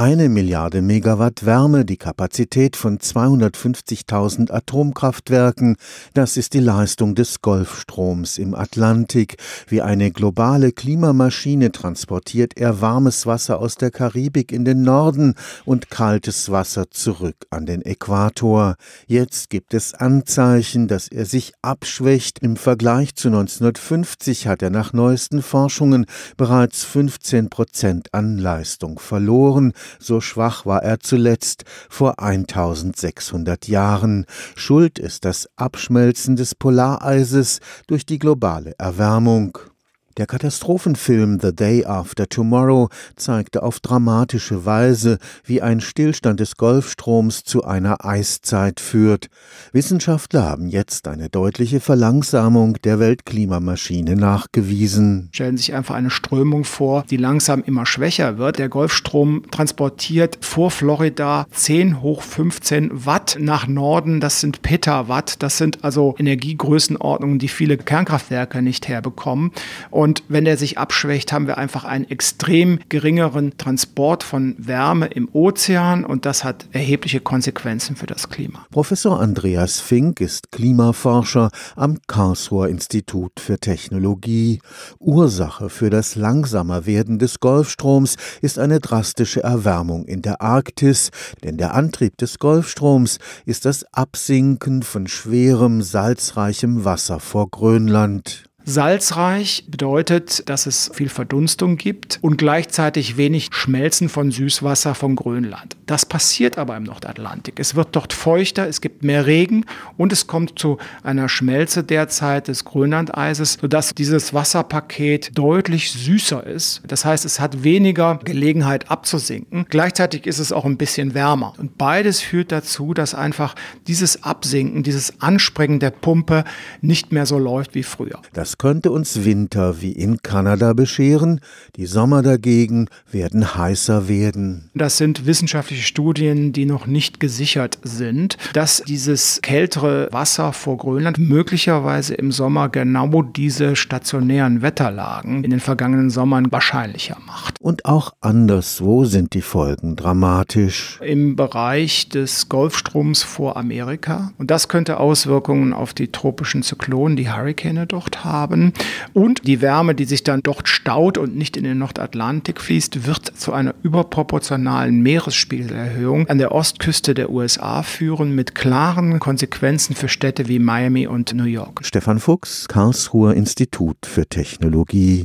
Eine Milliarde Megawatt Wärme, die Kapazität von 250.000 Atomkraftwerken, das ist die Leistung des Golfstroms im Atlantik. Wie eine globale Klimamaschine transportiert er warmes Wasser aus der Karibik in den Norden und kaltes Wasser zurück an den Äquator. Jetzt gibt es Anzeichen, dass er sich abschwächt. Im Vergleich zu 1950 hat er nach neuesten Forschungen bereits 15 Prozent an Leistung verloren so schwach war er zuletzt vor 1600 Jahren. Schuld ist das Abschmelzen des Polareises durch die globale Erwärmung. Der Katastrophenfilm The Day After Tomorrow zeigte auf dramatische Weise, wie ein Stillstand des Golfstroms zu einer Eiszeit führt. Wissenschaftler haben jetzt eine deutliche Verlangsamung der Weltklimamaschine nachgewiesen. Stellen sich einfach eine Strömung vor, die langsam immer schwächer wird. Der Golfstrom transportiert vor Florida 10 hoch 15 Watt nach Norden. Das sind Petawatt. Das sind also Energiegrößenordnungen, die viele Kernkraftwerke nicht herbekommen. Und wenn der sich abschwächt, haben wir einfach einen extrem geringeren Transport von Wärme im Ozean und das hat erhebliche Konsequenzen für das Klima. Professor Andreas Fink ist Klimaforscher am Karlsruher Institut für Technologie. Ursache für das langsamer Werden des Golfstroms ist eine drastische Erwärmung in der Arktis, denn der Antrieb des Golfstroms ist das Absinken von schwerem, salzreichem Wasser vor Grönland. Salzreich bedeutet, dass es viel Verdunstung gibt und gleichzeitig wenig Schmelzen von Süßwasser von Grönland. Das passiert aber im Nordatlantik. Es wird dort feuchter, es gibt mehr Regen und es kommt zu einer Schmelze derzeit des Grönlandeises, sodass dieses Wasserpaket deutlich süßer ist. Das heißt, es hat weniger Gelegenheit abzusinken. Gleichzeitig ist es auch ein bisschen wärmer. Und beides führt dazu, dass einfach dieses Absinken, dieses Anspringen der Pumpe nicht mehr so läuft wie früher. Das könnte uns Winter wie in Kanada bescheren, die Sommer dagegen werden heißer werden. Das sind wissenschaftliche Studien, die noch nicht gesichert sind, dass dieses kältere Wasser vor Grönland möglicherweise im Sommer genau diese stationären Wetterlagen in den vergangenen Sommern wahrscheinlicher macht. Und auch anderswo sind die Folgen dramatisch. Im Bereich des Golfstroms vor Amerika. Und das könnte Auswirkungen auf die tropischen Zyklonen, die Hurrikane dort haben haben. Und die Wärme, die sich dann dort staut und nicht in den Nordatlantik fließt, wird zu einer überproportionalen Meeresspiegelerhöhung an der Ostküste der USA führen, mit klaren Konsequenzen für Städte wie Miami und New York. Stefan Fuchs, Karlsruher Institut für Technologie.